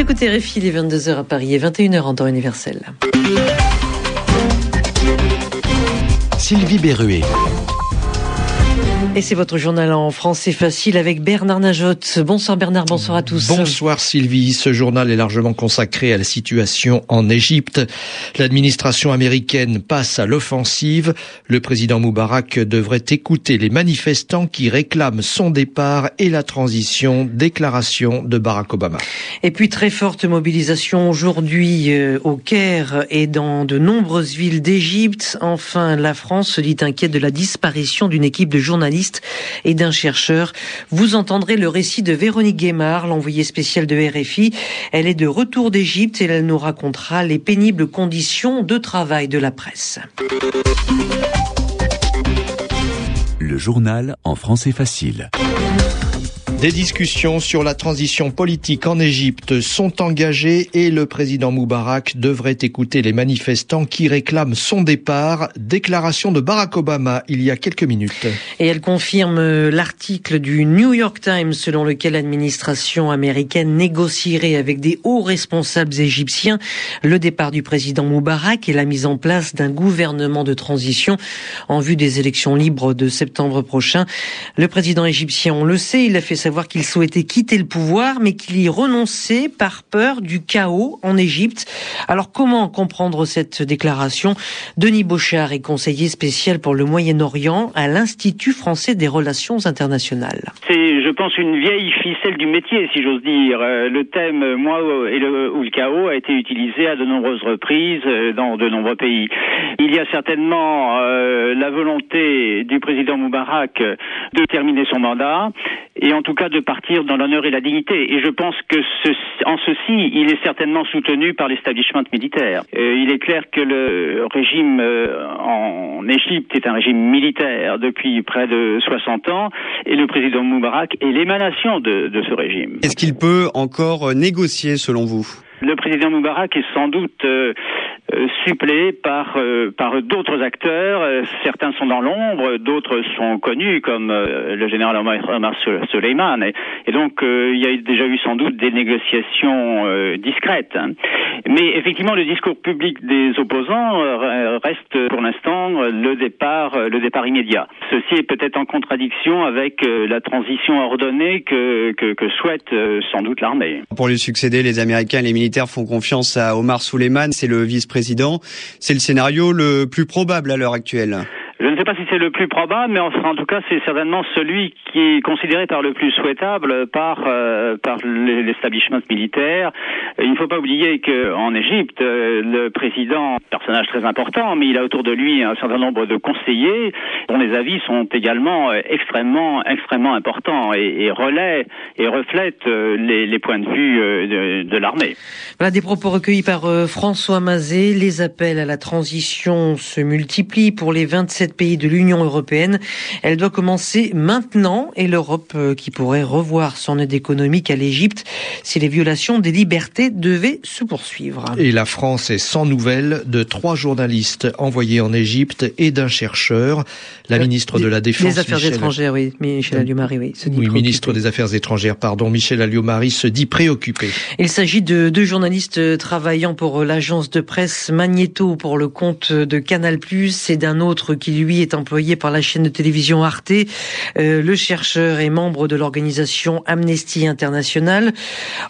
Écoutez Réfi, les 22h à Paris et 21h en temps universel. Sylvie Berruet. Et c'est votre journal en français facile avec Bernard Najotte. Bonsoir Bernard, bonsoir à tous. Bonsoir Sylvie. Ce journal est largement consacré à la situation en Égypte. L'administration américaine passe à l'offensive. Le président Moubarak devrait écouter les manifestants qui réclament son départ et la transition. Déclaration de Barack Obama. Et puis très forte mobilisation aujourd'hui euh, au Caire et dans de nombreuses villes d'Égypte. Enfin, la France se dit inquiète de la disparition d'une équipe de journalistes et d'un chercheur. Vous entendrez le récit de Véronique Guémard, l'envoyée spéciale de RFI. Elle est de retour d'Égypte et elle nous racontera les pénibles conditions de travail de la presse. Le journal en français facile. Des discussions sur la transition politique en Égypte sont engagées et le président Moubarak devrait écouter les manifestants qui réclament son départ. Déclaration de Barack Obama il y a quelques minutes. Et elle confirme l'article du New York Times selon lequel l'administration américaine négocierait avec des hauts responsables égyptiens le départ du président Moubarak et la mise en place d'un gouvernement de transition en vue des élections libres de septembre prochain. Le président égyptien, on le sait, il a fait sa savoir qu'il souhaitait quitter le pouvoir, mais qu'il y renonçait par peur du chaos en Égypte. Alors comment comprendre cette déclaration? Denis Bochard est conseiller spécial pour le Moyen-Orient à l'Institut français des relations internationales. C'est, je pense, une vieille ficelle du métier, si j'ose dire. Euh, le thème moi et le, ou le chaos a été utilisé à de nombreuses reprises euh, dans de nombreux pays. Il y a certainement euh, la volonté du président Moubarak de terminer son mandat et en tout cas de partir dans l'honneur et la dignité. Et je pense que ce, en ceci, il est certainement soutenu par l'establishment militaire. Euh, il est clair que le régime euh, en Égypte est un régime militaire depuis près de 60 ans et le président Moubarak est l'émanation de, de ce régime. Est-ce qu'il peut encore négocier selon vous? Le président Moubarak est sans doute euh, euh, suppléé par euh, par d'autres acteurs. Euh, certains sont dans l'ombre, d'autres sont connus comme le général Omar Soleiman. Et, donc il y a déjà eu sans doute des négociations discrètes. Mais effectivement, le discours public des opposants reste pour l'instant le départ le départ immédiat. Ceci est peut-être en contradiction avec la transition ordonnée que que, souhaite sans doute l'armée. Pour lui succéder, les Américains les militaires font confiance à Omar Soleiman. C'est le vice-président président. C'est le scénario le plus probable à l'heure actuelle. Je ne sais pas si c'est le plus probable, mais en tout cas, c'est certainement celui qui est considéré par le plus souhaitable par euh, par l'establishment militaire. Il ne faut pas oublier que en Égypte, euh, le président, personnage très important, mais il a autour de lui un certain nombre de conseillers dont les avis sont également euh, extrêmement extrêmement importants et, et relaient et reflètent les, les points de vue de, de l'armée. Voilà des propos recueillis par François Mazet. Les appels à la transition se multiplient pour les 27 pays de l'Union européenne. Elle doit commencer maintenant et l'Europe euh, qui pourrait revoir son aide économique à l'Égypte si les violations des libertés devaient se poursuivre. Et la France est sans nouvelles de trois journalistes envoyés en Égypte et d'un chercheur. La euh, ministre de la Défense. Des Affaires étrangères, oui. Michel Alliot-Marie, oui. Se dit oui, ministre des Affaires étrangères, pardon. Michel Alliot-Marie se dit préoccupé. Il s'agit de deux journalistes travaillant pour l'agence de presse Magneto pour le compte de Canal+, et d'un autre qui lui est employé par la chaîne de télévision Arte. Euh, le chercheur est membre de l'organisation Amnesty International.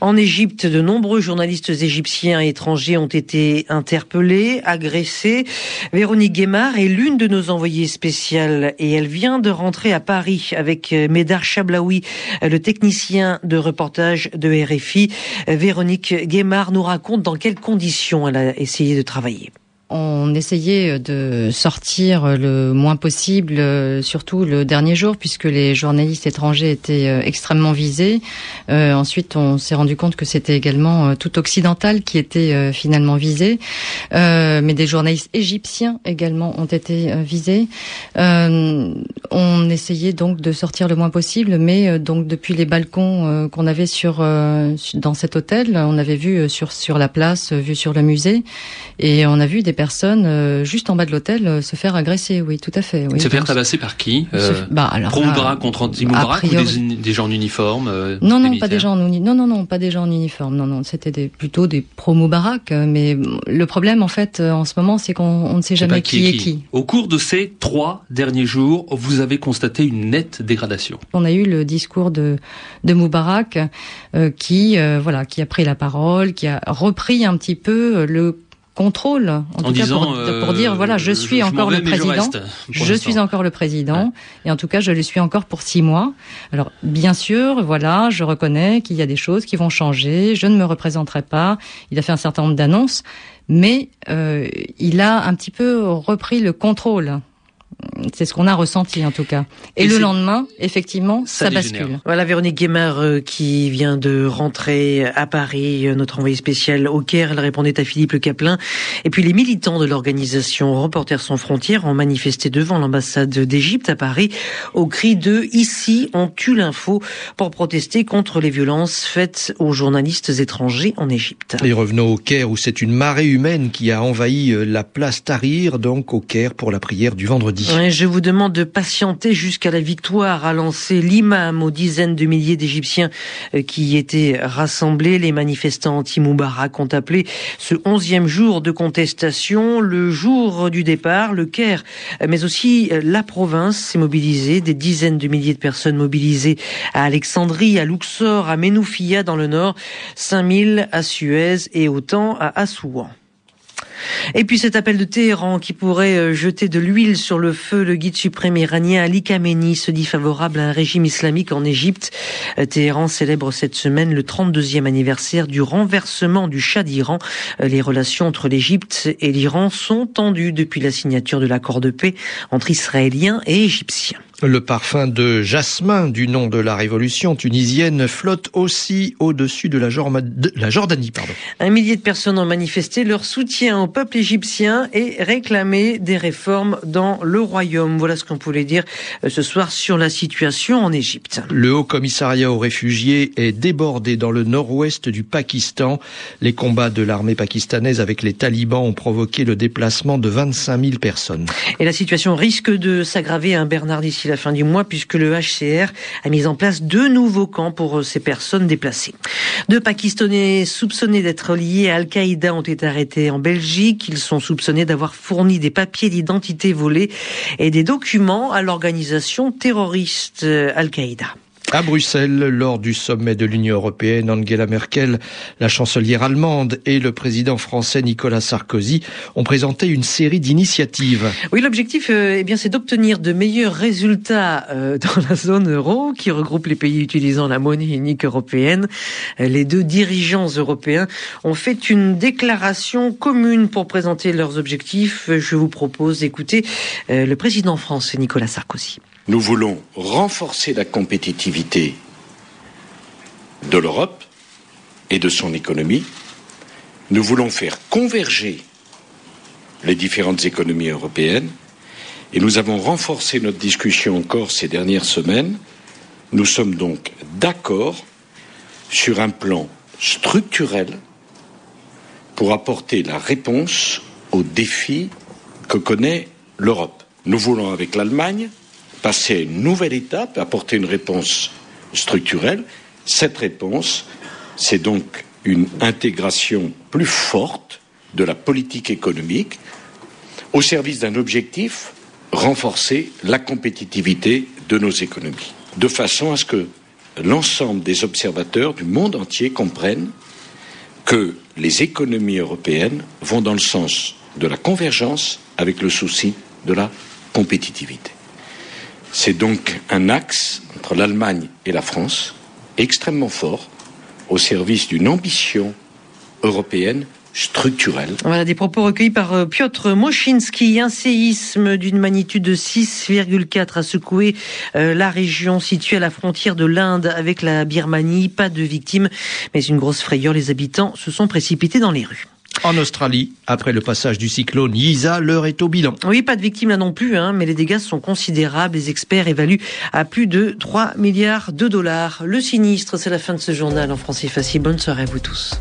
En Égypte, de nombreux journalistes égyptiens et étrangers ont été interpellés, agressés. Véronique Guémard est l'une de nos envoyées spéciales et elle vient de rentrer à Paris avec euh, Médard Chablaoui, euh, le technicien de reportage de RFI. Véronique Guémard nous raconte dans quelles conditions elle a essayé de travailler. On essayait de sortir le moins possible, euh, surtout le dernier jour, puisque les journalistes étrangers étaient euh, extrêmement visés. Euh, ensuite, on s'est rendu compte que c'était également tout occidental qui était finalement visé, mais des journalistes égyptiens également ont été visés. on essayait donc de sortir le moins possible, mais donc depuis les balcons qu'on avait sur dans cet hôtel, on avait vu sur sur la place, vu sur le musée, et on a vu des personnes juste en bas de l'hôtel se faire agresser. Oui, tout à fait. Oui. Se faire tabasser par qui bah, alors, Pro contre anti ou des, gens en uniforme Non, non, pas des gens en non, non, non, pas des gens en uniforme. Non, non, c'était des, plutôt des pro-Moubarak. Mais le problème, en fait, en ce moment, c'est qu'on ne sait jamais qui, est qui. Au cours de ces trois derniers jours, vous avez constaté une nette dégradation. On a eu le discours de, de Moubarak euh, qui, euh, voilà, qui a pris la parole, qui a repris un petit peu le contrôle, en, tout cas pour, pour, dire voilà, je suis encore le président, je, suis encore le président, et en tout cas je le suis encore pour six mois. Alors bien sûr, voilà, je reconnais qu'il y a des choses qui vont changer, je ne me représenterai pas. Il a fait un certain nombre d'annonces, mais euh, il a un petit peu repris le contrôle c'est ce qu'on a ressenti en tout cas. Et, le lendemain, effectivement, ça, bascule. Voilà Véronique Guémard euh, qui vient de rentrer à Paris, euh, notre envoyé spécial au Caire. Elle répondait à Philippe Le Caplin. Et puis les militants de l'organisation Reporters sans frontières ont manifesté devant l'ambassade d'Égypte à Paris au cri de Ici on tue l'info pour protester contre les violences faites aux journalistes étrangers en Égypte. Et revenons au Caire où c'est une marée humaine qui a envahi euh, la place Tahrir, donc au Caire pour la prière du vendredi je vous demande de patienter jusqu'à la victoire, a lancé l'imam aux dizaines de milliers d'Égyptiens euh, qui y étaient rassemblés. Les manifestants anti-Moubarak ont appelé ce onzième jour de contestation le jour du départ. Le Caire, mais aussi euh, la province s'est mobilisée. Des dizaines de milliers de personnes mobilisées à Alexandrie, à Luxor, à Menoufia dans le nord, 5000 à Suez et autant à Assouan. Et puis cet appel de Téhéran qui pourrait euh, jeter de l'huile sur le feu, le guide suprême iranien Ali Khamenei se dit favorable à un régime islamique en Égypte. Euh, Téhéran célèbre cette semaine le 32e anniversaire du renversement du Shah d'Iran. Euh, les relations entre l'Égypte et l'Iran sont tendues depuis la signature de l'accord de paix entre Israéliens et Égyptiens. Le parfum de jasmin du nom de la révolution tunisienne flotte aussi au-dessus de la, Jordanie. Pardon. Un millier de personnes ont manifesté leur soutien au peuple égyptien et réclamé des réformes dans le royaume. Voilà ce qu'on pouvait dire euh, ce soir sur la situation en Égypte. Le Haut Commissariat aux réfugiés est débordé dans le nord-ouest du Pakistan. Les combats de l'armée pakistanaise avec les talibans ont provoqué le déplacement de 25 000 personnes. Et la situation risque de s'aggraver, un Bernard, d'ici la fin du mois puisque le HCR a mis en place deux nouveaux camps pour euh, ces personnes déplacées. Deux Pakistanais soupçonnés d'être liés à Al-Qaïda ont été arrêtés en Belgique. Ils sont soupçonnés d'avoir fourni des papiers d'identité volés et des documents à l'organisation terroriste euh, Al-Qaïda. À Bruxelles, lors du sommet de l'Union européenne, Angela Merkel, la chancelière allemande et le président français Nicolas Sarkozy ont présenté une série d'initiatives. Oui, l'objectif, euh, eh bien, c'est d'obtenir de meilleurs résultats euh, dans la zone euro, qui regroupe les pays utilisant la monnaie unique européenne. Euh, les deux dirigeants européens ont fait une déclaration commune pour présenter leurs objectifs. Je vous propose d'écouter le président français Nicolas Sarkozy. Nous voulons renforcer la compétitivité de l'Europe et de son économie. Nous voulons faire converger les différentes économies européennes et nous avons renforcé notre discussion encore ces dernières semaines. Nous sommes donc d'accord sur un plan structurel pour apporter la réponse aux défis que connaît l'Europe. Nous voulons avec l'Allemagne passer à une nouvelle étape, apporter une réponse structurelle. Cette réponse, c'est donc une intégration plus forte de la politique économique au service d'un objectif, renforcer la compétitivité de nos économies, de façon à ce que l'ensemble des observateurs du monde entier comprennent que les économies européennes vont dans le sens de la convergence avec le souci de la compétitivité. C'est donc un axe entre l'Allemagne et la France extrêmement fort au service d'une ambition européenne structurelle. Voilà des propos recueillis par euh, Piotr Moschinsky. Un séisme d'une magnitude de 6,4 a secoué euh, la région située à la frontière de l'Inde avec la Birmanie. Pas de victimes, mais une grosse frayeur. Les habitants se sont précipités dans les rues. En Australie, après le passage du cyclone Isa, l'heure est au bilan. Oui, pas de victimes là non plus, hein, mais les dégâts sont considérables. Les experts évaluent à plus de 3 milliards de dollars. Le sinistre, c'est la fin de ce journal en français facile. Bonne soirée à vous tous.